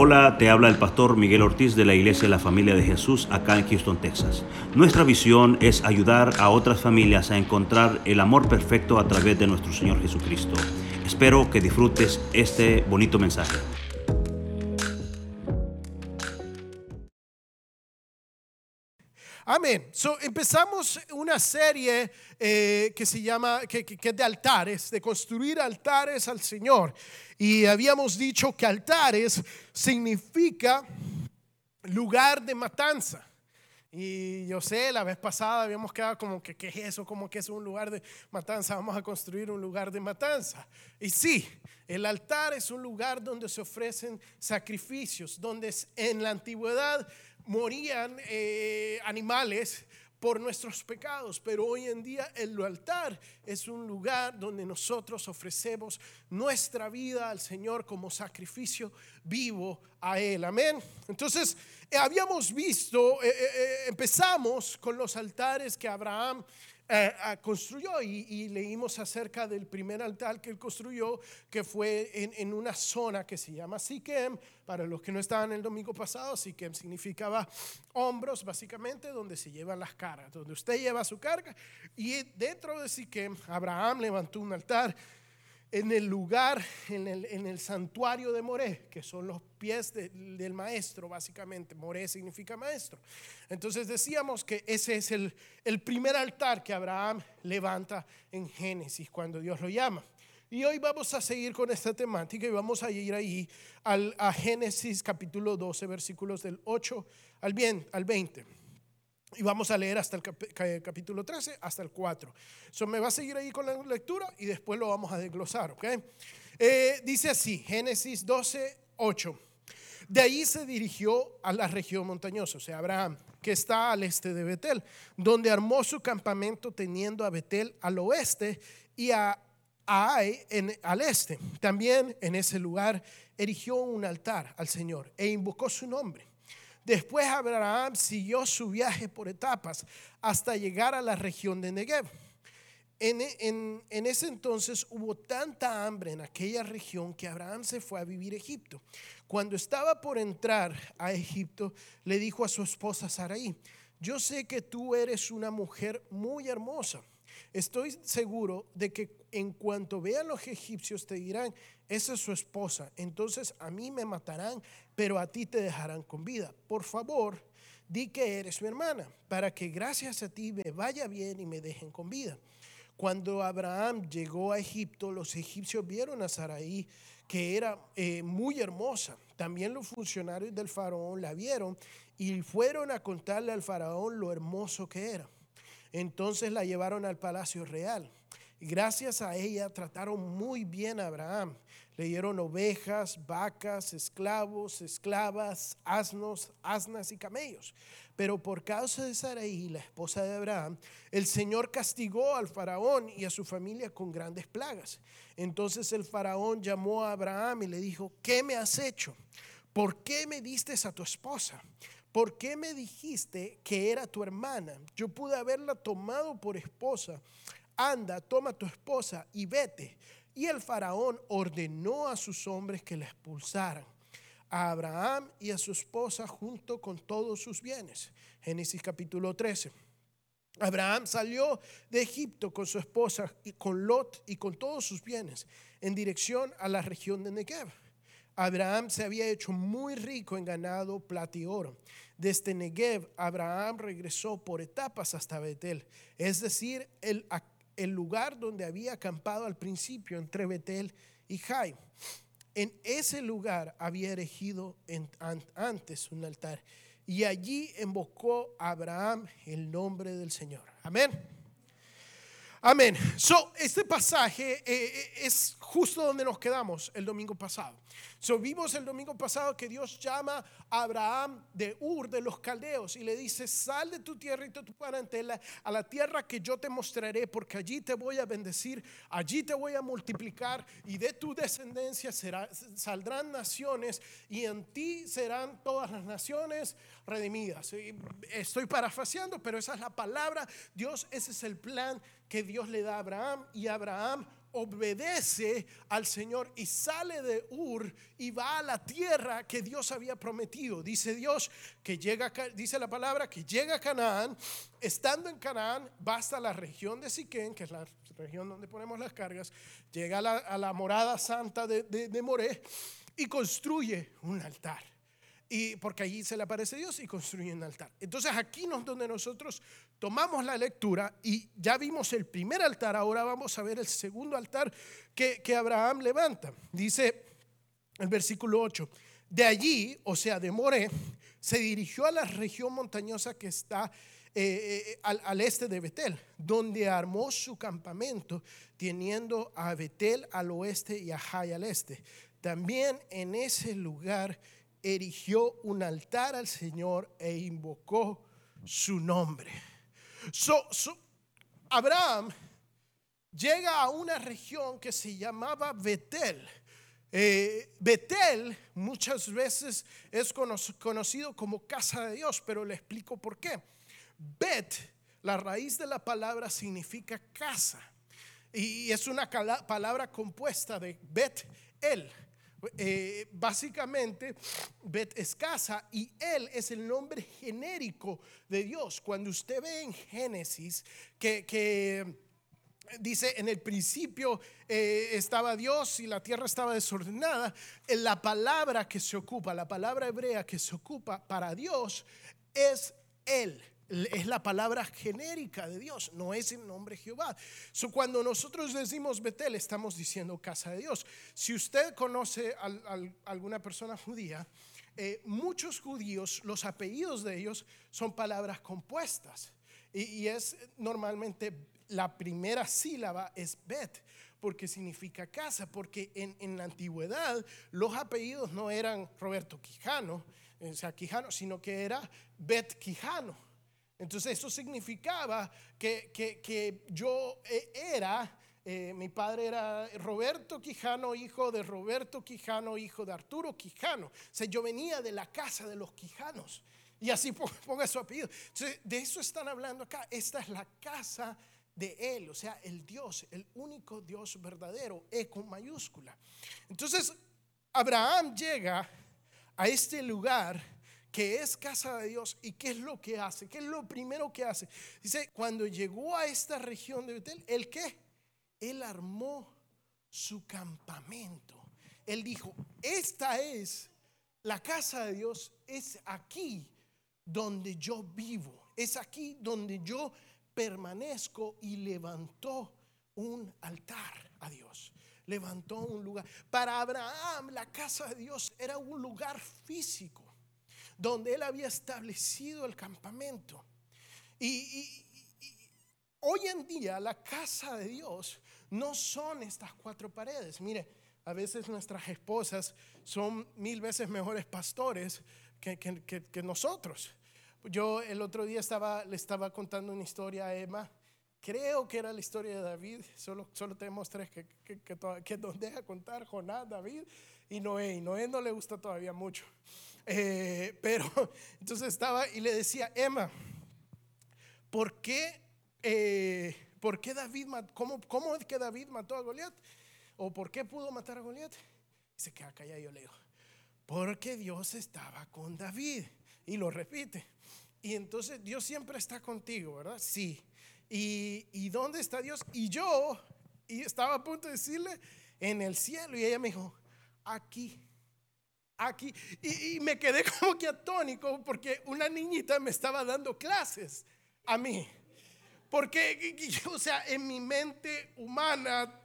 Hola, te habla el pastor Miguel Ortiz de la Iglesia de la Familia de Jesús acá en Houston, Texas. Nuestra visión es ayudar a otras familias a encontrar el amor perfecto a través de nuestro Señor Jesucristo. Espero que disfrutes este bonito mensaje. Amén. So, empezamos una serie eh, que se llama, que, que, es de altares, de construir altares al Señor. Y habíamos dicho que altares significa lugar de matanza. Y yo sé, la vez pasada habíamos quedado como que, ¿qué es eso? Como que es un lugar de matanza. Vamos a construir un lugar de matanza. Y sí, el altar es un lugar donde se ofrecen sacrificios, donde en la antigüedad morían eh, animales por nuestros pecados, pero hoy en día el altar es un lugar donde nosotros ofrecemos nuestra vida al Señor como sacrificio vivo a Él. Amén. Entonces, eh, habíamos visto, eh, empezamos con los altares que Abraham eh, ah, construyó y, leímos acerca del primer altar que él construyó, que fue en, una zona que se llama Siquem. Para los que no estaban el domingo pasado, Siquem significaba hombros, básicamente, donde se llevan las caras, donde usted lleva su carga. Y dentro de Siquem, Abraham levantó un altar en el lugar, en el, en el, santuario de Moré, que son los pies del maestro, básicamente. Moré significa maestro. Entonces decíamos que ese es el, el primer altar que Abraham levanta en Génesis, cuando Dios lo llama. Y hoy vamos a seguir con esta temática y vamos a ir ahí al, a Génesis capítulo 12, versículos del 8 al, bien, al 20. Y vamos a leer hasta el capítulo 13, hasta el 4. So, me va a seguir ahí con la lectura y después lo vamos a desglosar, ¿ok? Eh, dice así, Génesis 12, 8. De ahí se dirigió a la región montañosa, o sea, Abraham, que está al este de Betel, donde armó su campamento teniendo a Betel al oeste y a Ai en, al este. También en ese lugar erigió un altar al Señor e invocó su nombre. Después Abraham siguió su viaje por etapas hasta llegar a la región de Negev. En, ese entonces hubo tanta hambre en aquella región que Abraham se fue a vivir a Egipto. Cuando estaba por entrar a Egipto, le dijo a su esposa Sarai, yo sé que tú eres una mujer muy hermosa. Estoy seguro de que en cuanto vean los egipcios te dirán, esa es su esposa, entonces a mí me matarán, pero a ti te dejarán con vida. Por favor, di que eres mi hermana, para que gracias a ti me vaya bien y me dejen con vida. Cuando Abraham llegó a Egipto, los egipcios vieron a Sarai, que era eh, muy hermosa. También los funcionarios del faraón la vieron y fueron a contarle al faraón lo hermoso que era. Entonces la llevaron al palacio real. Gracias a ella trataron muy bien a Abraham. Le dieron ovejas, vacas, esclavos, esclavas, asnos, asnas y camellos. Pero por causa de Sarai, la esposa de Abraham, el Señor castigó al faraón y a su familia con grandes plagas. Entonces el faraón llamó a Abraham y le dijo, ¿qué me has hecho? ¿Por qué me diste a tu esposa? ¿Por qué me dijiste que era tu hermana? Yo pude haberla tomado por esposa. Anda, toma tu esposa y vete. Y el faraón ordenó a sus hombres que la expulsaran, a Abraham y a su esposa junto con todos sus bienes. Génesis capítulo 13. Abraham salió de Egipto con su esposa y con Lot y con todos sus bienes en dirección a la región de Negev Abraham se había hecho muy rico en ganado, plata y oro. Desde Negev, Abraham regresó por etapas hasta Betel, es decir, el, lugar donde había acampado al principio entre Betel y Jai. En ese lugar había erigido antes un altar y allí invocó Abraham el nombre del Señor. Amén. Amén. So, este pasaje eh, eh, es justo donde nos quedamos el domingo pasado. So, vimos el domingo pasado que Dios llama a Abraham de Ur, de los caldeos, y le dice, sal de tu tierra y de tu parentela a la tierra que yo te mostraré, porque allí te voy a bendecir, allí te voy a multiplicar, y de tu descendencia saldrán naciones, y en ti serán todas las naciones redimidas. Estoy parafraseando, pero esa es la palabra. Dios, ese es el plan que Dios le da a Abraham, y Abraham obedece al Señor y sale de Ur y va a la tierra que Dios había prometido. Dice Dios que llega, dice la palabra que llega a Canaán. Estando en Canaán, va hasta la región de Siquén, que es la región donde ponemos las cargas. Llega a la, morada santa de, de Moré y construye un altar y porque allí se le aparece Dios y construye un altar. Entonces aquí es donde nosotros tomamos la lectura y ya vimos el primer altar, ahora vamos a ver el segundo altar que, Abraham levanta. Dice el versículo 8, de allí, o sea, de More, se dirigió a la región montañosa que está eh, eh, al, al, este de Betel, donde armó su campamento, teniendo a Betel al oeste y a Jai al este. También en ese lugar erigió un altar al Señor e invocó su nombre. Abraham llega a una región que se llamaba Betel. Eh, Betel muchas veces es conocido como casa de Dios, pero le explico por qué. Bet, la raíz de la palabra significa casa y es una palabra compuesta de Bet, el eh, básicamente, Bet es casa y Él es el nombre genérico de Dios. Cuando usted ve en Génesis que, dice en el principio eh, estaba Dios y la tierra estaba desordenada, la palabra que se ocupa, la palabra hebrea que se ocupa para Dios es Él es la palabra genérica de Dios, no es el nombre Jehová. So, cuando nosotros decimos Betel, estamos diciendo casa de Dios. Si usted conoce a, alguna persona judía, eh, muchos judíos, los apellidos de ellos son palabras compuestas. Y, es normalmente la primera sílaba es Bet, porque significa casa, porque en, en la antigüedad los apellidos no eran Roberto Quijano, o sea, Quijano, sino que era Bet Quijano. Entonces eso significaba que, yo eh, era, eh, mi padre era Roberto Quijano, hijo de Roberto Quijano, hijo de Arturo Quijano. O sea, yo venía de la casa de los Quijanos. Y así ponga su apellido. Entonces, de eso están hablando acá. Esta es la casa de Él, o sea, el Dios, el único Dios verdadero, E con mayúscula. Entonces, Abraham llega a este lugar que es casa de Dios y qué es lo que hace, qué es lo primero que hace. Dice, cuando llegó a esta región de Betel, ¿el qué? Él armó su campamento. Él dijo, esta es la casa de Dios, es aquí donde yo vivo, es aquí donde yo permanezco y levantó un altar a Dios. Levantó un lugar. Para Abraham la casa de Dios era un lugar físico donde él había establecido el campamento. Y, hoy en día la casa de Dios no son estas cuatro paredes. Mire, a veces nuestras esposas son mil veces mejores pastores que, nosotros. Yo el otro día le estaba contando una historia a Emma. Creo que era la historia de David. Solo, solo tenemos tres que, que, que nos deja contar: Jonás, David y Noé. Y Noé no le gusta todavía mucho. Eh, pero entonces estaba y le decía, Emma, ¿por qué, eh, ¿por qué David, cómo, cómo es que David mató a Goliat? ¿O por qué pudo matar a Goliat? Y se queda callado y yo le digo, porque Dios estaba con David. Y lo repite. Y entonces Dios siempre está contigo, ¿verdad? Sí. ¿Y, ¿Y dónde está Dios? Y yo, y estaba a punto de decirle, en el cielo. Y ella me dijo, aquí aquí. Y, me quedé como que atónico porque una niñita me estaba dando clases a mí. Porque, o sea, en mi mente humana,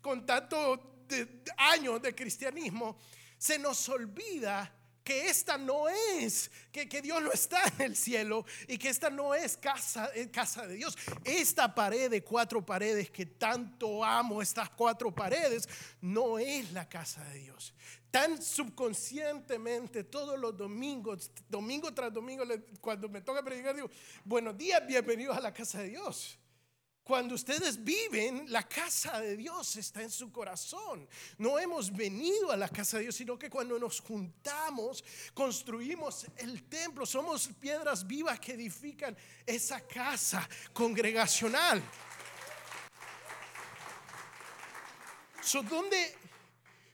con tanto años de cristianismo, se nos olvida que esta no es, que, que, Dios no está en el cielo y que esta no es casa, eh, casa de Dios. Esta pared de cuatro paredes que tanto amo, estas cuatro paredes, no es la casa de Dios. Tan subconscientemente todos los domingos, domingo tras domingo, cuando me toca predicar, digo, buenos días, bienvenidos a la casa de Dios. Cuando ustedes viven, la casa de Dios está en su corazón. No hemos venido a la casa de Dios, sino que cuando nos juntamos, construimos el templo. Somos piedras vivas que edifican esa casa congregacional. So, donde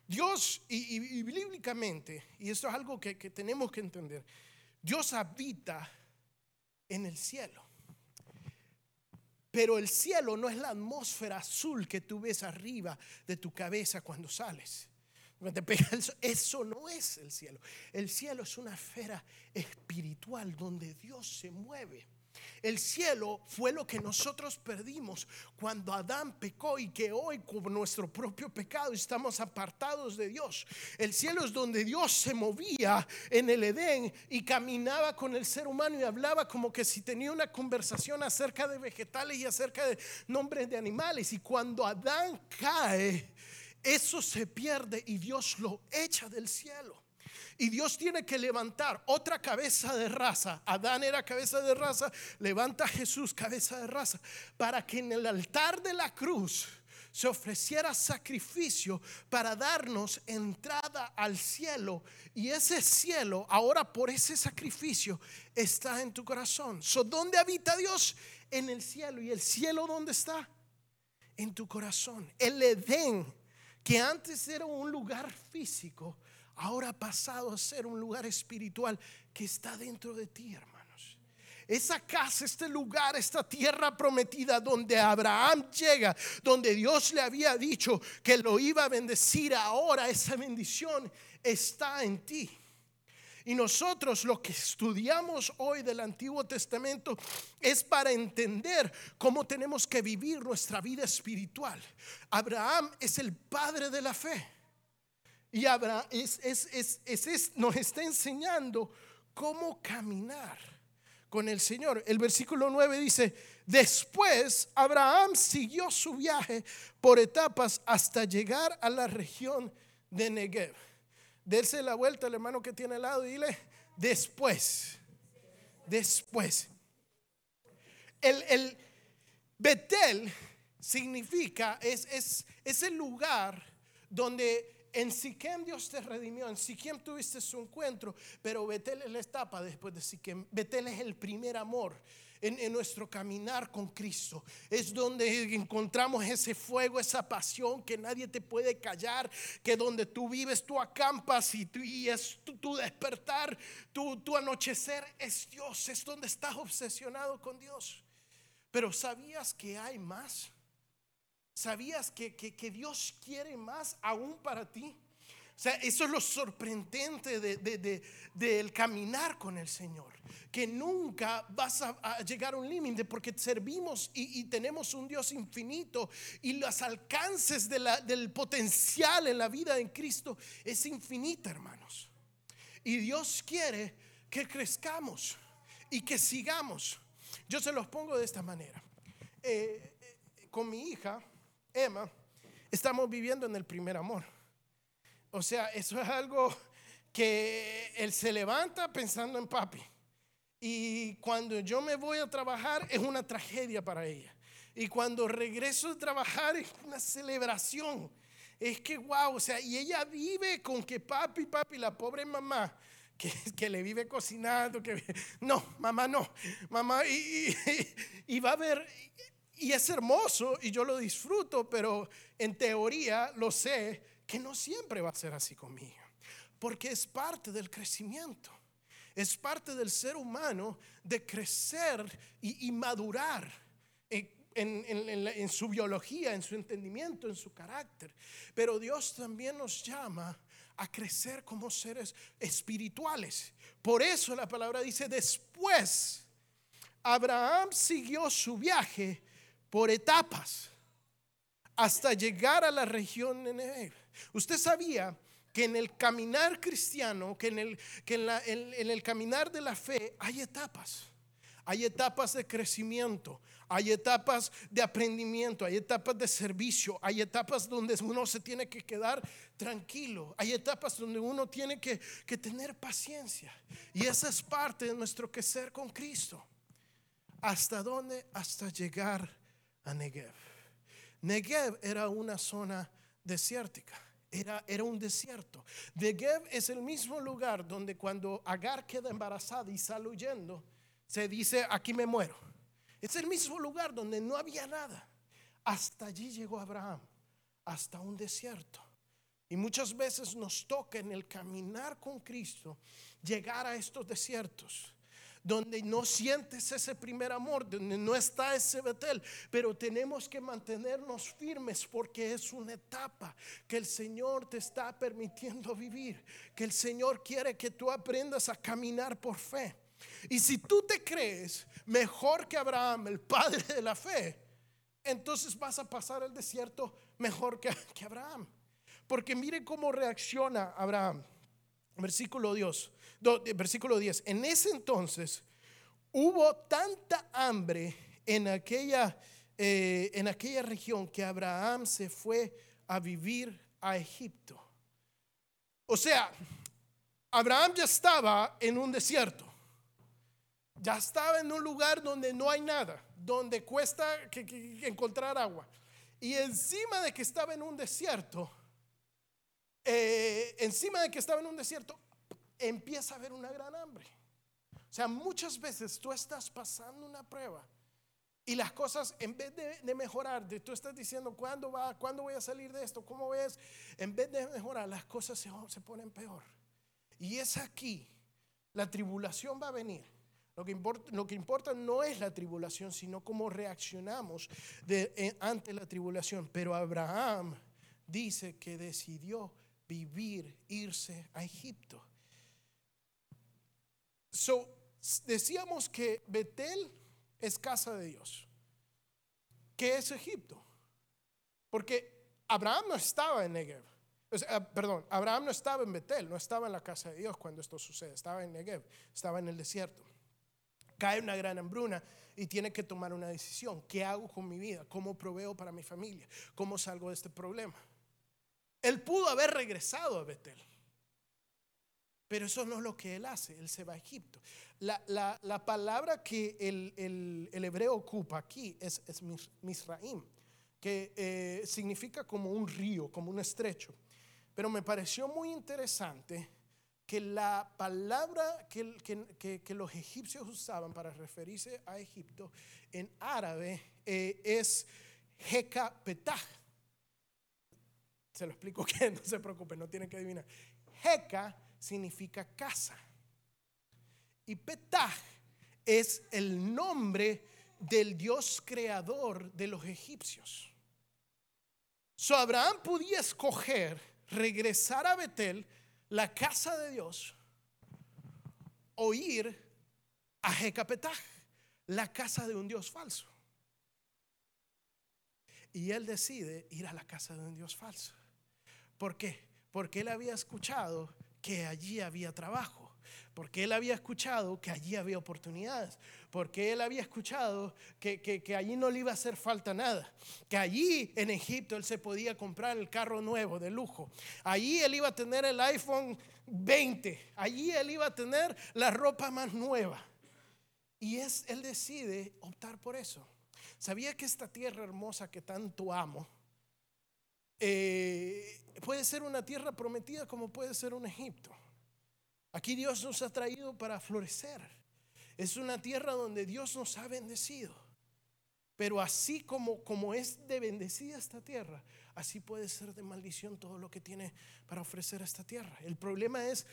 Dios, y, bíblicamente, y esto es algo que tenemos que entender, Dios habita en el cielo. Pero el cielo no es la atmósfera azul que tú ves arriba de tu cabeza cuando sales. Eso no es el cielo. El cielo es una esfera espiritual donde Dios se mueve. El cielo fue lo que nosotros perdimos cuando Adán pecó y que hoy con nuestro propio pecado estamos apartados de Dios. El cielo es donde Dios se movía en el Edén y caminaba con el ser humano y hablaba como que si tenía una conversación acerca de vegetales y acerca de nombres de animales. Y cuando Adán cae, eso se pierde y Dios lo echa del cielo. Y Dios tiene que levantar otra cabeza de raza. Adán era cabeza de raza, levanta a Jesús cabeza de raza, para que en el altar de la cruz se ofreciera sacrificio para darnos entrada al cielo. Y ese cielo, ahora por ese sacrificio, está en tu corazón. So, ¿Dónde habita Dios? En el cielo. ¿Y el cielo dónde está? En tu corazón. El Edén, que antes era un lugar físico, ahora ha pasado a ser un lugar espiritual que está dentro de ti, hermanos. Esa casa, este lugar, esta tierra prometida donde Abraham llega, donde Dios le había dicho que lo iba a bendecir, ahora esa bendición está en ti. Y nosotros lo que estudiamos hoy del Antiguo Testamento es para entender cómo tenemos que vivir nuestra vida espiritual. Abraham es el padre de la fe. Y Abraham nos está enseñando cómo caminar con el Señor. El versículo 9 dice, después Abraham siguió su viaje por etapas hasta llegar a la región de Negev. Dese la vuelta al hermano que tiene al lado y dile, después, después. El, el Betel significa, es, es, es el lugar donde en Siquem Dios te redimió, en Siquem tuviste su encuentro, pero Betel es la etapa después de Siquem. Betel es el primer amor. En, nuestro caminar con Cristo es donde encontramos ese fuego, esa pasión que nadie te puede callar, que donde tú vives, tú acampas y, tú- y es tu, tu despertar, tu, tu anochecer es Dios, es donde estás obsesionado con Dios. Pero ¿sabías que hay más? ¿Sabías que, que- que Dios quiere más aún para ti? O sea, eso es lo sorprendente de- de- de- del caminar con el Señor. Que nunca vas a, a llegar a un límite porque servimos y, y tenemos un Dios infinito y los alcances de la- del potencial en la vida en Cristo es infinita, hermanos. Y Dios quiere que crezcamos y que sigamos. Yo se los pongo de esta manera. Eh, eh, con mi hija, Emma, estamos viviendo en el primer amor. O sea, eso es algo que él se levanta pensando en papi. Y cuando yo me voy a trabajar es una tragedia para ella. Y cuando regreso de trabajar es una celebración. Es que wow, o sea, y ella vive con que papi, papi, la pobre mamá, que, que le vive cocinando, que no, mamá no, mamá, y- y va a ver, y es hermoso y yo lo disfruto, pero en teoría lo sé que no siempre va a ser así conmigo, porque es parte del crecimiento. Es parte del ser humano de crecer y, madurar en su biología, en su entendimiento, en su carácter. Pero Dios también nos llama a crecer como seres espirituales. Por eso la palabra dice, después Abraham siguió su viaje por etapas hasta llegar a la región de Negev. Usted sabía que en el caminar cristiano, que en el, que en el caminar de la fe hay etapas. Hay etapas de crecimiento, hay etapas de aprendimiento, hay etapas de servicio, hay etapas donde uno se tiene que quedar tranquilo, hay etapas donde uno tiene que, que tener paciencia. Y esa es parte de nuestro crecer con Cristo. ¿Hasta dónde? Hasta llegar a Negev. Negev era una zona desértica. Era, era un desierto. Negev es el mismo lugar donde cuando Agar queda embarazada y sale huyendo, se dice, aquí me muero. Es el mismo lugar donde no había nada. Hasta allí llegó Abraham. hasta un desierto. Y muchas veces nos toca en el caminar con Cristo llegar a estos desiertos donde no sientes ese primer amor, donde no está ese Betel, pero tenemos que mantenernos firmes porque es una etapa que el Señor te está permitiendo vivir, que el Señor quiere que tú aprendas a caminar por fe. Y si tú te crees mejor que Abraham, el padre de la fe, entonces vas a pasar el desierto mejor que, que Abraham. Porque mire cómo reacciona Abraham. Versículo Dios versículo 10, en ese entonces hubo tanta hambre en aquella, eh, en aquella región que Abraham se fue a vivir a Egipto. O sea, Abraham ya estaba en un desierto. Ya estaba en un lugar donde no hay nada, donde cuesta encontrar agua. Y encima de que estaba en un desierto, eh, encima de que estaba en un desierto, empieza a haber una gran hambre. O sea, muchas veces tú estás pasando una prueba y las cosas, en vez de, mejorar, de, tú estás diciendo, ¿cuándo va? ¿Cuándo voy a salir de esto? ¿Cómo ves? En vez de mejorar, las cosas se, se ponen peor. Y es aquí, la tribulación va a venir. Lo que, importa, no es la tribulación, sino cómo reaccionamos eh, ante la tribulación. Pero Abraham dice que decidió vivir, irse a Egipto. So, decíamos que Betel es casa de Dios. ¿Qué es Egipto? Porque Abraham no estaba en Negev. Ah, perdón, Abraham no estaba en Betel, no estaba en la casa de Dios cuando esto sucede, estaba en Negev, estaba en el desierto. Cae una gran hambruna y tiene que tomar una decisión. ¿Qué hago con mi vida? ¿Cómo proveo para mi familia? ¿Cómo salgo de este problema? Él pudo haber regresado a Betel. Pero eso no es lo que él hace, él se va a Egipto. La, palabra que el, hebreo ocupa aquí es, Misraim, que eh, significa como un río, como un estrecho. Pero me pareció muy interesante que la palabra que, que, los egipcios usaban para referirse a Egipto en árabe eh, es Hekapetah. Se lo explico que no se preocupe, no tiene que adivinar. Heka significa casa. Y Petah es el nombre del Dios creador de los egipcios. So Abraham podía escoger regresar a Betel, la casa de Dios, o ir a Jecapetah, la casa de un Dios falso. Y él decide ir a la casa de un Dios falso. ¿Por qué? Porque él había escuchado que allí había trabajo, porque él había escuchado que allí había oportunidades, porque él había escuchado que, que, allí no le iba a hacer falta nada, que allí en Egipto él se podía comprar el carro nuevo de lujo, allí él iba a tener el iPhone 20, allí él iba a tener la ropa más nueva. Y es, él decide optar por eso. Sabía que esta tierra hermosa que tanto amo, eh, puede ser una tierra prometida como puede ser un Egipto. Aquí Dios nos ha traído para florecer. Es una tierra donde Dios nos ha bendecido. Pero así como, como es de bendecida esta tierra, así puede ser de maldición todo lo que tiene para ofrecer esta tierra. El problema es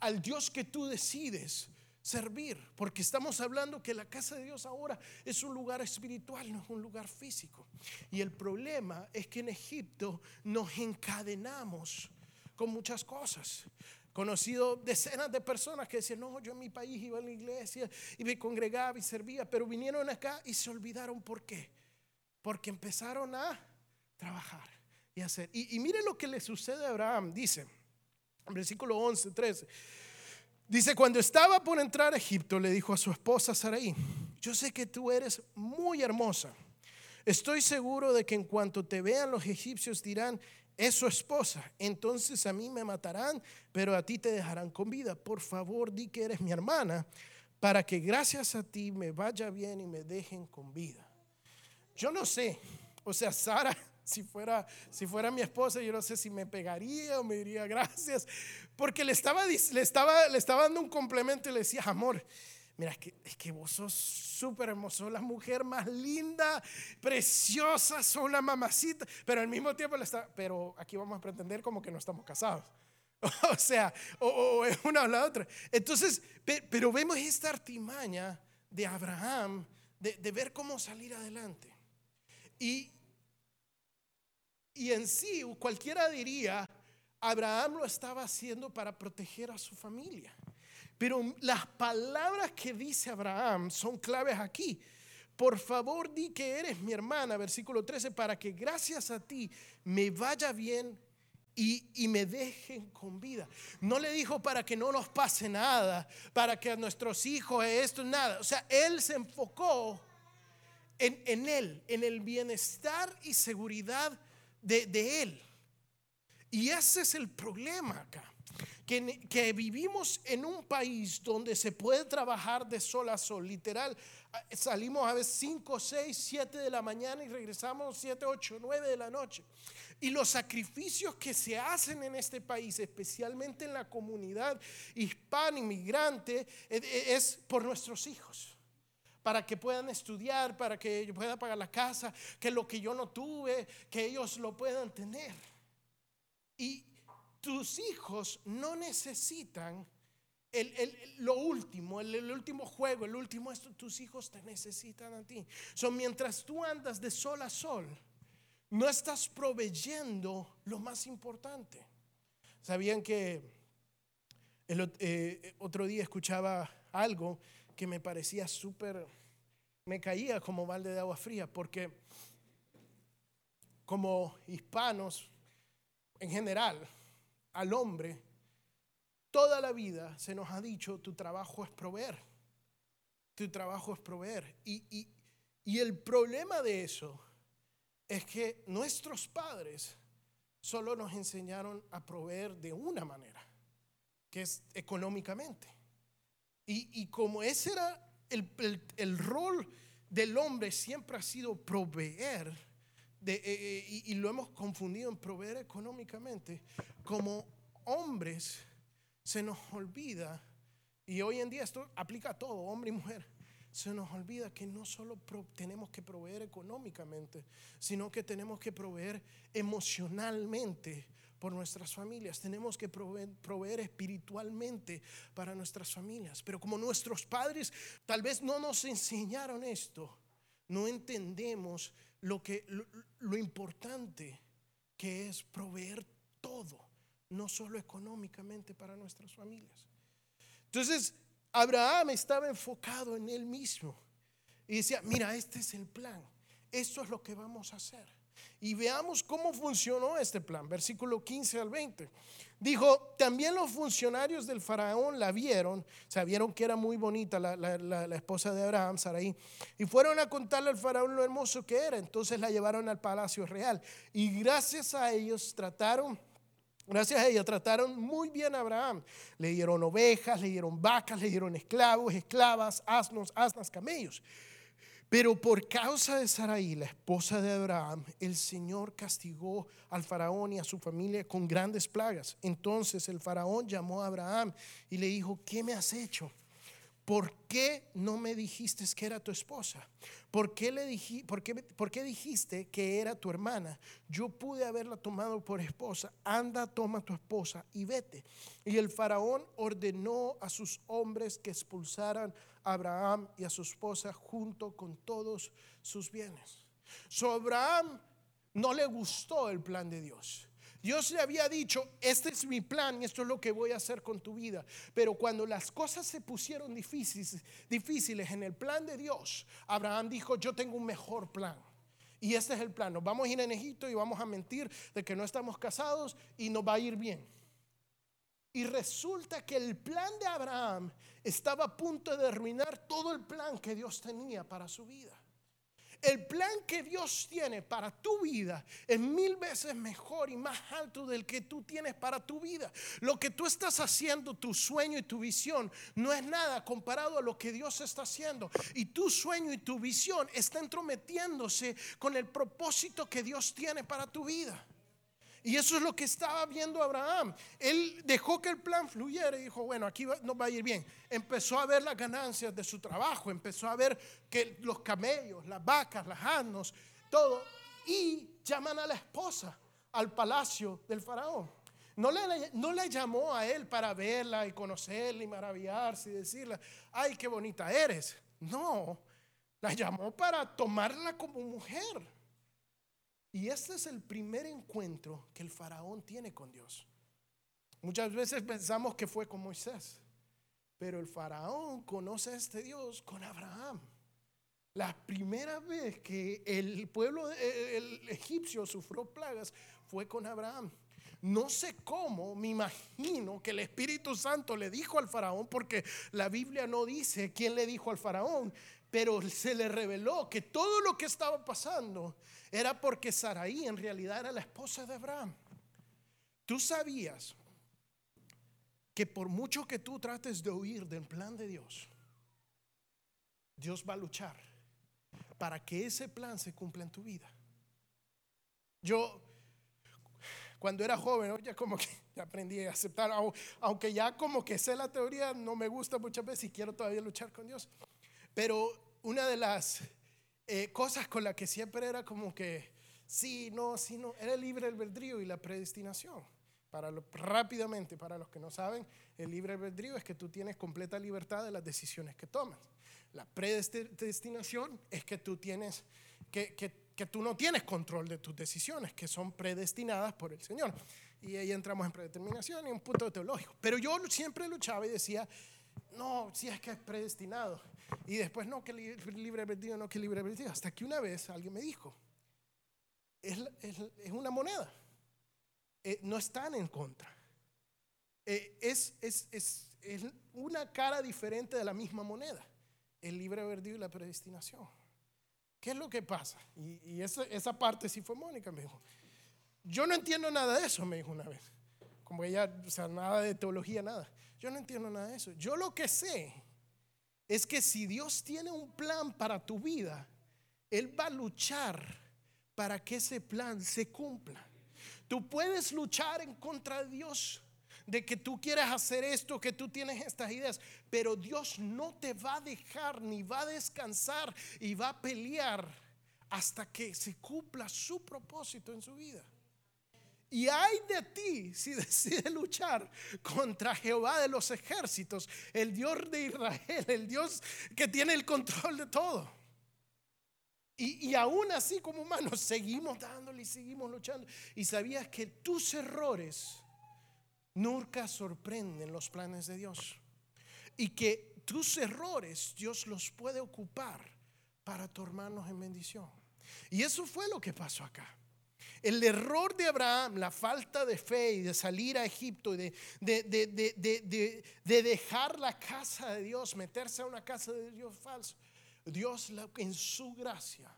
al Dios que tú decides servir, porque estamos hablando que la casa de Dios ahora es un lugar espiritual, no es un lugar físico. Y el problema es que en Egipto nos encadenamos con muchas cosas. Conocido decenas de personas que decían, no, yo en mi país iba a la iglesia y me congregaba y servía, pero vinieron acá y se olvidaron por qué. Porque empezaron a trabajar y hacer. Y, y mire lo que le sucede a Abraham, dice, versículo 11, 13. Dice, cuando estaba por entrar a Egipto, le dijo a su esposa Sarai, yo sé que tú eres muy hermosa. Estoy seguro de que en cuanto te vean los egipcios dirán, es su esposa. Entonces a mí me matarán, pero a ti te dejarán con vida. Por favor, di que eres mi hermana, para que gracias a ti me vaya bien y me dejen con vida. Yo no sé, o sea, Sara si fuera, si fuera mi esposa, yo no sé si me pegaría o me diría gracias, porque le estaba, le estaba, le estaba dando un complemento y le decía, amor, mira, es que, es que vos sos súper hermoso, la mujer más linda, preciosa, sos una mamacita, pero al mismo tiempo, está, pero aquí vamos a pretender como que no estamos casados. o sea, o, es una o la otra. Entonces, pero vemos esta artimaña de Abraham de, de ver cómo salir adelante. Y, y en sí, cualquiera diría, Abraham lo estaba haciendo para proteger a su familia. Pero las palabras que dice Abraham son claves aquí. Por favor, di que eres mi hermana, versículo 13, para que gracias a ti me vaya bien y, y, me dejen con vida. No le dijo para que no nos pase nada, para que a nuestros hijos esto, nada. O sea, él se enfocó en, en él, en el bienestar y seguridad de, él. Y ese es el problema acá que, vivimos en un país donde se puede trabajar de sol a sol, literal. Salimos a veces 5, 6, 7 de la mañana y regresamos 7, 8, 9 de la noche. Y los sacrificios que se hacen en este país, especialmente en la comunidad hispana inmigrante, e, e, es por nuestros hijos para que puedan estudiar, para que yo pueda pagar la casa, que lo que yo no tuve, que ellos lo puedan tener. Y, tus hijos no necesitan lo último, el, último juego, el último esto, tus hijos te necesitan a ti. Son mientras tú andas de sol a sol, no estás proveyendo lo más importante. ¿Sabían que el eh, otro día escuchaba algo que me parecía súper, me caía como balde de agua fría, porque como hispanos en general, al hombre, toda la vida se nos ha dicho, tu trabajo es proveer. Tu trabajo es proveer. Y, y el problema de eso es que nuestros padres solo nos enseñaron a proveer de una manera, que es económicamente. Y, como ese era el, el, rol del hombre, siempre ha sido proveer, de, eh, eh, y, y, lo hemos confundido en proveer económicamente, como hombres se nos olvida, y hoy en día esto aplica a todo, hombre y mujer, se nos olvida que no solo tenemos que proveer económicamente, sino que tenemos que proveer emocionalmente por nuestras familias, tenemos que proveer, espiritualmente para nuestras familias. Pero como nuestros padres tal vez no nos enseñaron esto, no entendemos lo, que, lo importante que es proveer todo no solo económicamente para nuestras familias. Entonces, Abraham estaba enfocado en él mismo y decía, mira, este es el plan, esto es lo que vamos a hacer. Y veamos cómo funcionó este plan, versículo 15 al 20. Dijo, también los funcionarios del faraón la vieron, sabieron que era muy bonita la, esposa de Abraham, Sarai, y fueron a contarle al faraón lo hermoso que era. Entonces la llevaron al palacio real. Y gracias a ellos trataron Gracias a ella trataron muy bien a Abraham. Le dieron ovejas, le dieron vacas, le dieron esclavos, esclavas, asnos, asnas, camellos. Pero por causa de Sarai, la esposa de Abraham, el Señor castigó al faraón y a su familia con grandes plagas. Entonces el faraón llamó a Abraham y le dijo, ¿qué me has hecho? ¿por qué no me dijiste que era tu esposa? ¿Por qué, le por, ¿Por qué dijiste que era tu hermana? Yo pude haberla tomado por esposa. Anda, toma tu esposa y vete. Y el faraón ordenó a sus hombres que expulsaran Abraham y a su esposa junto con todos sus bienes. So Abraham no le gustó el plan de Dios. Dios le había dicho, este es mi plan y esto es lo que voy a hacer con tu vida. Pero cuando las cosas se pusieron difíciles, en el plan de Dios, Abraham dijo, yo tengo un mejor plan. Y este es el plan. Nos vamos a ir en Egipto y vamos a mentir de que no estamos casados y nos va a ir bien. Y resulta que el plan de Abraham estaba a punto de arruinar todo el plan que Dios tenía para su vida. El plan que Dios tiene para tu vida es mil veces mejor y más alto del que tú tienes para tu vida. Lo que tú estás haciendo, tu sueño y tu visión, no es nada comparado a lo que Dios está haciendo. Y tu sueño y tu visión está entrometiéndose con el propósito que Dios tiene para tu vida. Y eso es lo que estaba viendo Abraham. Él dejó que el plan fluyera y dijo, bueno, aquí no va a ir bien. Empezó a ver las ganancias de su trabajo, empezó a ver que los camellos, las vacas, las asnos, todo. Y llaman a la esposa al palacio del faraón. No le, no le llamó a él para verla y conocerla y maravillarse y decirle, ay, qué bonita eres. No, la llamó para tomarla como mujer. Y este es el primer encuentro que el faraón tiene con Dios. Muchas veces pensamos que fue con Moisés, pero el faraón conoce a este Dios con Abraham. La primera vez que el pueblo el egipcio sufrió plagas fue con Abraham. No sé cómo, me imagino que el Espíritu Santo le dijo al faraón, porque la Biblia no dice quién le dijo al faraón, pero se le reveló que todo lo que estaba pasando era porque Saraí en realidad era la esposa de Abraham. Tú sabías que por mucho que tú trates de huir del plan de Dios, Dios va a luchar para que ese plan se cumpla en tu vida. Yo, cuando era joven, ya como que aprendí a aceptar, aunque ya como que sé la teoría, no me gusta muchas veces y quiero todavía luchar con Dios. Pero una de las eh, cosas con las que siempre era como que, sí, no, sí, no, era el libre albedrío y la predestinación. Para rápidamente, para los que no saben, el libre albedrío es que tú tienes completa libertad de las decisiones que tomas. La predestinación es que tú tienes que, que, que tú no tienes control de tus decisiones, que son predestinadas por el Señor. Y ahí entramos en predeterminación y un punto teológico. Pero yo siempre luchaba y decía, no, si es que es predestinado. Y después, no, que libre albedrío, no, que libre albedrío. Hasta que una vez alguien me dijo, es, es, una moneda. Eh, no están en contra. Eh, es, es, es, una cara diferente de la misma moneda. El libre albedrío y la predestinación. ¿Qué es lo que pasa? Y, y esa, esa parte sí fue Mónica, me dijo. Yo no entiendo nada de eso, me dijo una vez. Como ella, o sea, nada de teología, nada. Yo no entiendo nada de eso. Yo lo que sé es que si Dios tiene un plan para tu vida, Él va a luchar para que ese plan se cumpla. Tú puedes luchar en contra de Dios, de que tú quieras hacer esto, que tú tienes estas ideas, pero Dios no te va a dejar ni va a descansar y va a pelear hasta que se cumpla su propósito en su vida. Y hay de ti si decides luchar contra Jehová de los ejércitos, el Dios de Israel, el Dios que tiene el control de todo. Y, y aún así como humanos seguimos dándole y seguimos luchando. Y sabías que tus errores nunca sorprenden los planes de Dios. Y que tus errores Dios los puede ocupar para tornarnos en bendición. Y eso fue lo que pasó acá. El error de Abraham, la falta de fe y de salir a Egipto y de, de, dejar la casa de Dios, meterse a una casa de Dios falso, Dios en su gracia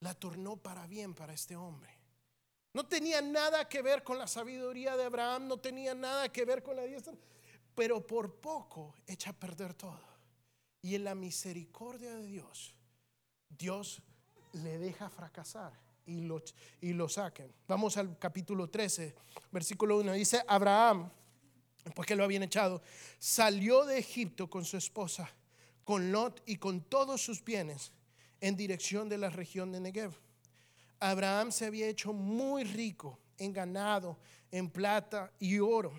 la tornó para bien para este hombre. No tenía nada que ver con la sabiduría de Abraham, no tenía nada que ver con la diestra, pero por poco echa a perder todo. Y en la misericordia de Dios, Dios le deja fracasar y lo, y lo saquen. Vamos al capítulo 13, versículo 1. Dice, Abraham, después que lo habían echado, salió de Egipto con su esposa, con Lot y con todos sus bienes en dirección de la región de Negev. Abraham se había hecho muy rico en ganado, en plata y oro.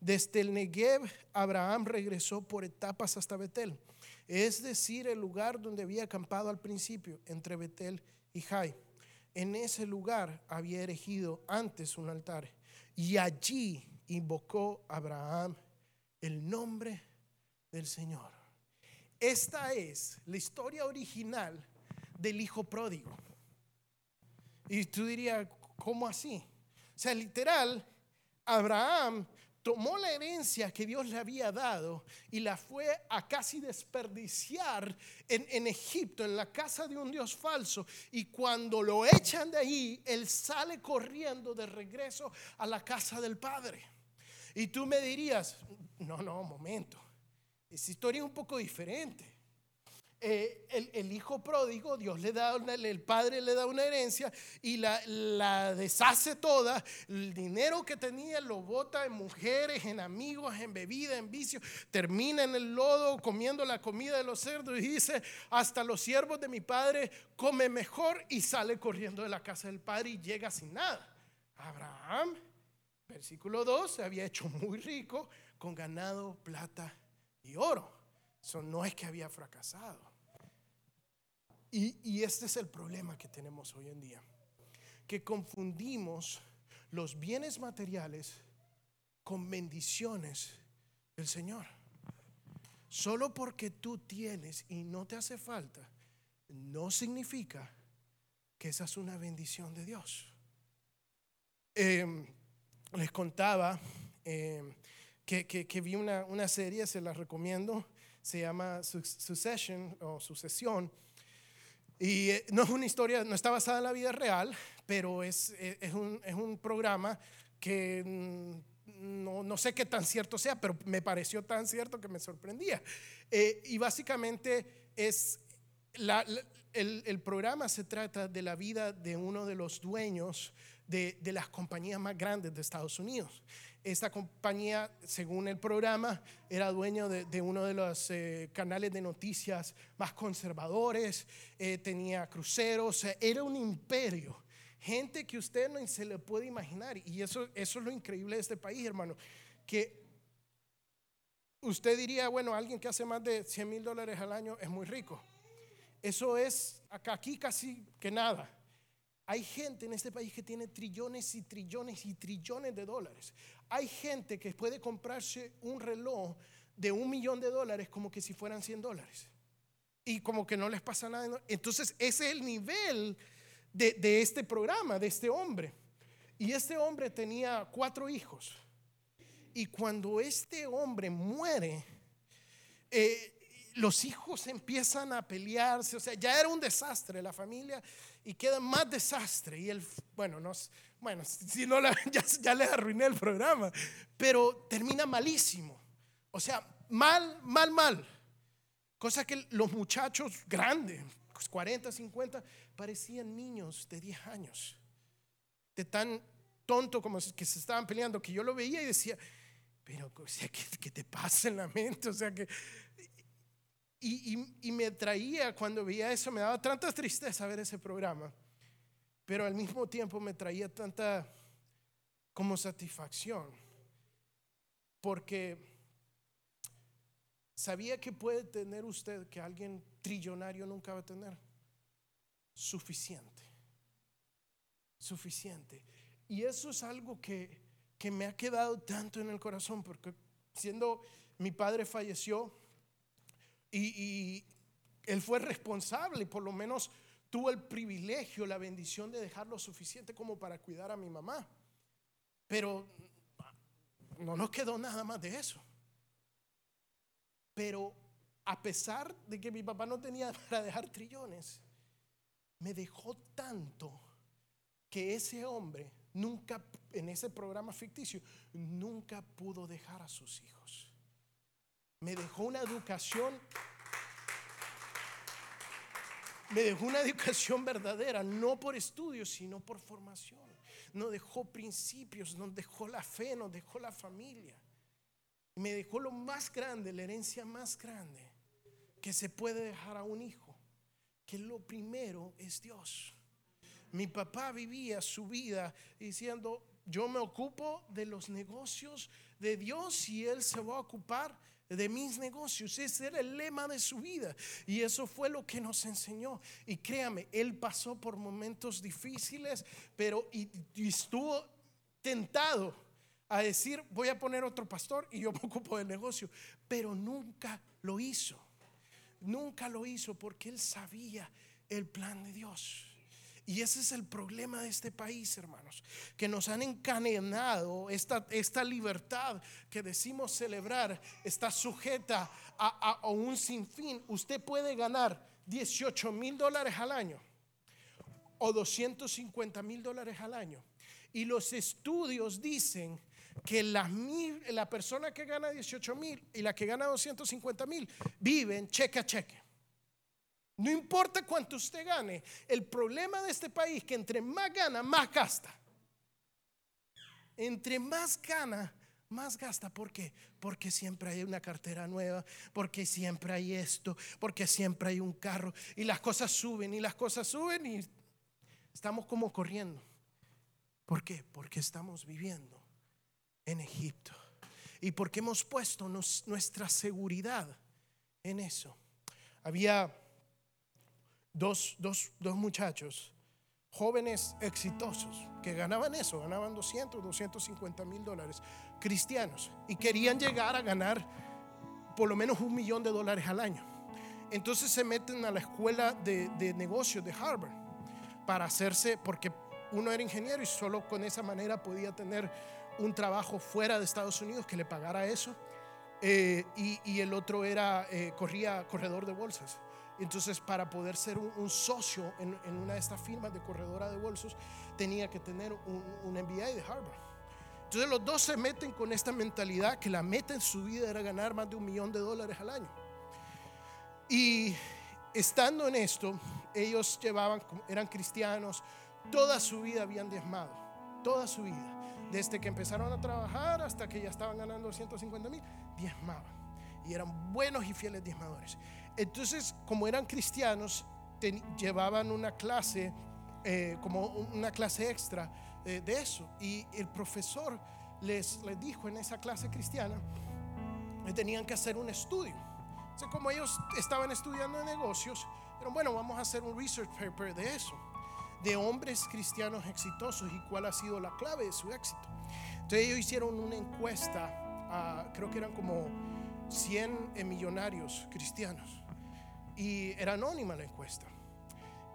Desde el Negev, Abraham regresó por etapas hasta Betel, es decir, el lugar donde había acampado al principio, entre Betel y Jai en ese lugar había erigido antes un altar y allí invocó Abraham el nombre del Señor. Esta es la historia original del hijo pródigo. Y tú dirías, ¿cómo así? O sea, literal, Abraham tomó la herencia que Dios le había dado y la fue a casi desperdiciar en, Egipto, en la casa de un Dios falso. Y cuando lo echan de ahí, él sale corriendo de regreso a la casa del Padre. Y tú me dirías, no, no, momento, esa historia es un poco diferente. Eh, el, hijo pródigo, Dios le da, el padre le da una herencia y la, la, deshace toda. El dinero que tenía lo bota en mujeres, en amigos, en bebida, en vicio. Termina en el lodo comiendo la comida de los cerdos y dice, hasta los siervos de mi padre come mejor y sale corriendo de la casa del padre y llega sin nada. Abraham, versículo 2, se había hecho muy rico con ganado, plata y oro. Eso no es que había fracasado. Y, este es el problema que tenemos hoy en día, que confundimos los bienes materiales con bendiciones del Señor. Solo porque tú tienes y no te hace falta, no significa que esa es una bendición de Dios. Em, les contaba em, que, vi una, una, serie, se la recomiendo, se llama Succession o Sucesión y eh, no es una historia, no está basada en la vida real, pero es, eh, es, un, es un, programa que mm, no, no, sé qué tan cierto sea, pero me pareció tan cierto que me sorprendía. Eh, y básicamente es la, el, el, programa se trata de la vida de uno de los dueños de, de las compañías más grandes de Estados Unidos. Esta compañía, según el programa, era dueño de, uno de los eh, canales de noticias más conservadores, eh, tenía cruceros, era un imperio. Gente que usted no se le puede imaginar. Y eso, eso es lo increíble de este país, hermano. Que usted diría, bueno, alguien que hace más de 100 mil dólares al año es muy rico. Eso es aquí casi que nada. Hay gente en este país que tiene trillones y trillones y trillones de dólares. Hay gente que puede comprarse un reloj de un millón de dólares como que si fueran 100 dólares. Y como que no les pasa nada. Entonces ese es el nivel de, este programa, de este hombre. Y este hombre tenía cuatro hijos. Y cuando este hombre muere, eh, los hijos empiezan a pelearse, o sea, ya era un desastre la familia y queda más desastre. Y él, bueno, nos, bueno, si no ya, ya le arruiné el programa, pero termina malísimo. O sea, mal, mal, mal. Cosa que los muchachos grandes, 40, 50, parecían niños de 10 años. De tan tonto como que se estaban peleando, que yo lo veía y decía, pero o sea, ¿qué, te pasa en la mente? O sea, que... Y, y me traía, cuando veía eso, me daba tanta tristeza ver ese programa pero al mismo tiempo me traía tanta como satisfacción, porque sabía que puede tener usted que alguien trillonario nunca va a tener suficiente, suficiente. Y eso es algo que, que me ha quedado tanto en el corazón, porque siendo mi padre falleció y, y él fue responsable, por lo menos tuvo el privilegio, la bendición de dejar lo suficiente como para cuidar a mi mamá. Pero no nos quedó nada más de eso. Pero a pesar de que mi papá no tenía para dejar trillones, me dejó tanto que ese hombre nunca, en ese programa ficticio, nunca pudo dejar a sus hijos. Me dejó una educación me dejó una educación verdadera, no por estudios, sino por formación. Nos dejó principios, nos dejó la fe, nos dejó la familia. Me dejó lo más grande, la herencia más grande que se puede dejar a un hijo, que lo primero es Dios. Mi papá vivía su vida diciendo, yo me ocupo de los negocios de Dios y Él se va a ocupar de mis negocios. Ese era el lema de su vida. Y eso fue lo que nos enseñó. Y créame, él pasó por momentos difíciles, pero y, estuvo tentado a decir, voy a poner otro pastor y yo me ocupo del negocio. Pero nunca lo hizo. Nunca lo hizo porque él sabía el plan de Dios. Y ese es el problema de este país, hermanos, que nos han encadenado esta, esta libertad que decimos celebrar, está sujeta a, a un sinfín. Usted puede ganar 18 mil dólares al año o 250 mil dólares al año. Y los estudios dicen que la, la persona que gana 18 mil y la que gana 250 mil viven cheque a cheque. No importa cuánto usted gane, el problema de este país es que entre más gana, más gasta. Entre más gana, más gasta. ¿Por qué? Porque siempre hay una cartera nueva, porque siempre hay esto, porque siempre hay un carro y las cosas suben y las cosas suben y estamos como corriendo. ¿Por qué? Porque estamos viviendo en Egipto y porque hemos puesto nuestra seguridad en eso. Había dos, dos, dos muchachos jóvenes exitosos que ganaban eso, ganaban 200, 250 mil dólares, cristianos, y querían llegar a ganar por lo menos un millón de dólares al año. Entonces se meten a la escuela de, de negocios de Harvard para hacerse, porque uno era ingeniero y solo con esa manera podía tener un trabajo fuera de Estados Unidos que le pagara eso, eh, y, el otro era, eh, corría corredor de bolsas. Entonces, para poder ser un, socio en, una de estas firmas de corredora de bolsos, tenía que tener un, un, MBA de Harvard. Entonces, los dos se meten con esta mentalidad que la meta en su vida era ganar más de un millón de dólares al año. Y estando en esto, ellos llevaban, eran cristianos, toda su vida habían diezmado, toda su vida. Desde que empezaron a trabajar hasta que ya estaban ganando 150 mil, diezmaban. Y eran buenos y fieles diezmadores. Entonces, como eran cristianos, llevaban una clase, eh, como una clase extra eh, de eso. Y el profesor les, les dijo en esa clase cristiana que tenían que hacer un estudio. Entonces, como ellos estaban estudiando negocios, pero bueno, vamos a hacer un research paper de eso, de hombres cristianos exitosos y cuál ha sido la clave de su éxito. Entonces ellos hicieron una encuesta, creo que eran como 100 millonarios cristianos y era anónima la encuesta.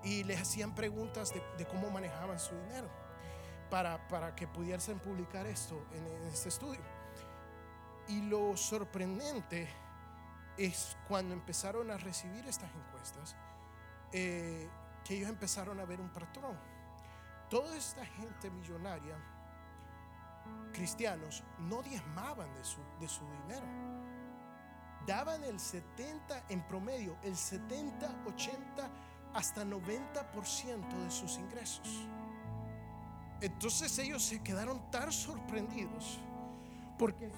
Y les hacían preguntas de, cómo manejaban su dinero para, para que pudiesen publicar esto en, este estudio. Y lo sorprendente es cuando empezaron a recibir estas encuestas, eh, que ellos empezaron a ver un patrón. Toda esta gente millonaria, cristianos, no diezmaban de su, de su dinero daban el 70 en promedio, el 70, 80, hasta 90% de sus ingresos. Entonces ellos se quedaron tan sorprendidos porque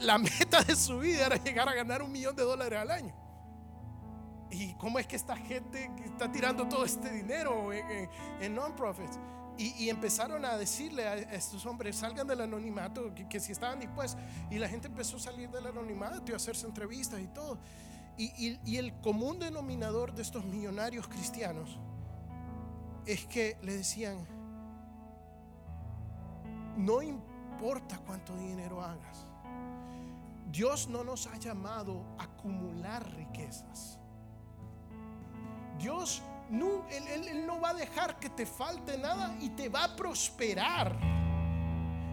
la meta de su vida era llegar a ganar un millón de dólares al año. ¿Y cómo es que esta gente está tirando todo este dinero en, en non-profits? Y, empezaron a decirle a estos hombres, salgan del anonimato, que, si estaban dispuestos. Y la gente empezó a salir del anonimato y a hacerse entrevistas y todo. Y, el común denominador de estos millonarios cristianos es que le decían, no importa cuánto dinero hagas, Dios no nos ha llamado a acumular riquezas. Dios no, él, no va a dejar que te falte nada y te va a prosperar.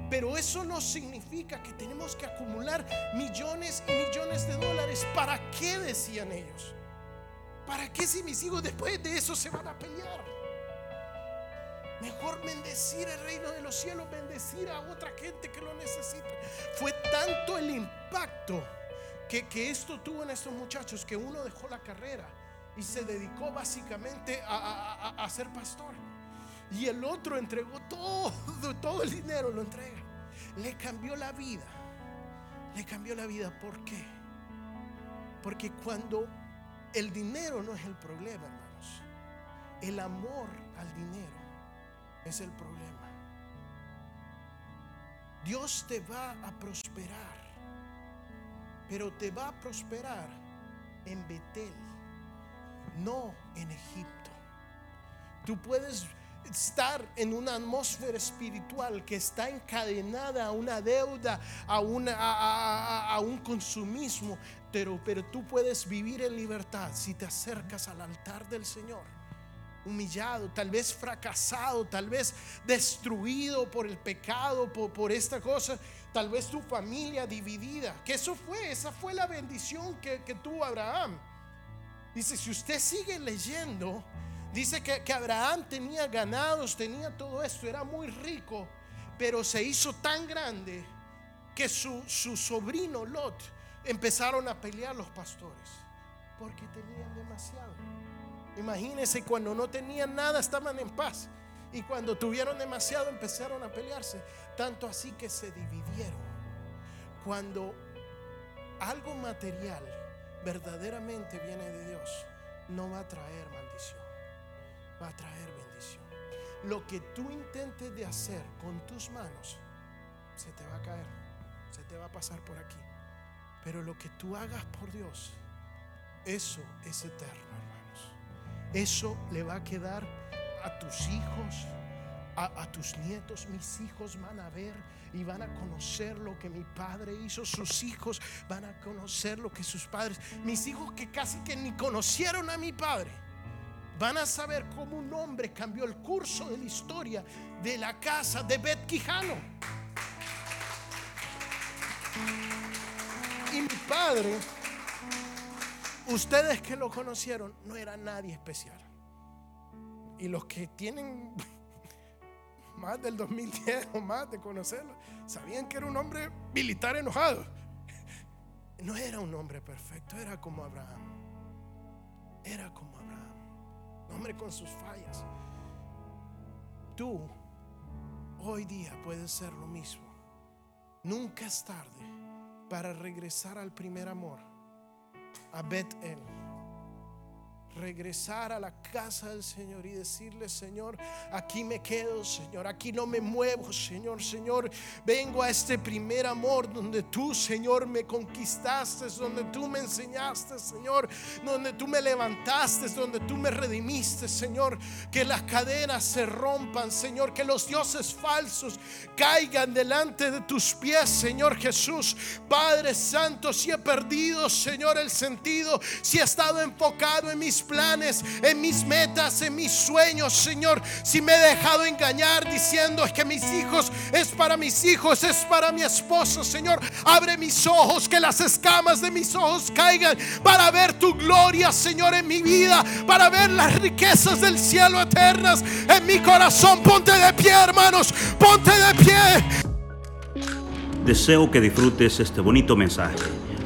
Pero eso no significa que tenemos que acumular millones y millones de dólares. ¿Para qué decían ellos? ¿Para qué si mis hijos después de eso se van a pelear? Mejor bendecir el reino de los cielos, bendecir a otra gente que lo necesita. Fue tanto el impacto que, que esto tuvo en estos muchachos que uno dejó la carrera y se dedicó básicamente a, ser pastor. Y el otro entregó todo, todo el dinero, lo entrega. Le cambió la vida. Le cambió la vida. ¿Por qué? Porque cuando el dinero no es el problema, hermanos, el amor al dinero es el problema. Dios te va a prosperar, pero te va a prosperar en Betel no en Egipto. Tú puedes estar en una atmósfera espiritual que está encadenada a una deuda, a, un consumismo, pero, pero tú puedes vivir en libertad si te acercas al altar del Señor. Humillado, tal vez fracasado, tal vez destruido por el pecado, por, por esta cosa, tal vez tu familia dividida. Que eso fue, esa fue la bendición que, que tuvo Abraham Dice, si usted sigue leyendo, dice que, Abraham tenía ganados, tenía todo esto, era muy rico, pero se hizo tan grande que su, su sobrino Lot empezaron a pelear los pastores. Porque tenían demasiado. Imagínense cuando no tenían nada estaban en paz. Y cuando tuvieron demasiado empezaron a pelearse. Tanto así que se dividieron. Cuando algo material verdaderamente viene de Dios, no va a traer maldición. Va a traer bendición. Lo que tú intentes de hacer con tus manos, se te va a caer. Se te va a pasar por aquí. Pero lo que tú hagas por Dios, eso es eterno, hermanos. Eso le va a quedar a tus hijos, a, tus nietos. Mis hijos van a ver y van a conocer lo que mi padre hizo. Sus hijos van a conocer lo que sus padres. Mis hijos que casi que ni conocieron a mi padre. Van a saber cómo un hombre cambió el curso de la historia de la casa de Bet Quijano. Y mi padre, ustedes que lo conocieron, no era nadie especial. Y los que tienen más del 2010 o más de conocerlo, sabían que era un hombre militar enojado. No era un hombre perfecto, era como Abraham. Era como Abraham. Un hombre con sus fallas. Tú hoy día puedes ser lo mismo. Nunca es tarde para regresar al primer amor, a Bet-El regresar a la casa del Señor y decirle, Señor, aquí me quedo, Señor, aquí no me muevo, Señor, Señor, vengo a este primer amor donde tú, Señor, me conquistaste, donde tú me enseñaste, Señor, donde tú me levantaste, donde tú me redimiste, Señor, que las cadenas se rompan, Señor, que los dioses falsos caigan delante de tus pies, Señor Jesús, Padre Santo, si he perdido, Señor, el sentido, si he estado enfocado en mis planes, en mis metas, en mis sueños, Señor. Si me he dejado engañar diciendo es que mis hijos es para mis hijos, es para mi esposo, Señor. Abre mis ojos, que las escamas de mis ojos caigan para ver tu gloria, Señor, en mi vida, para ver las riquezas del cielo eternas en mi corazón. Ponte de pie, hermanos, ponte de pie. Deseo que disfrutes este bonito mensaje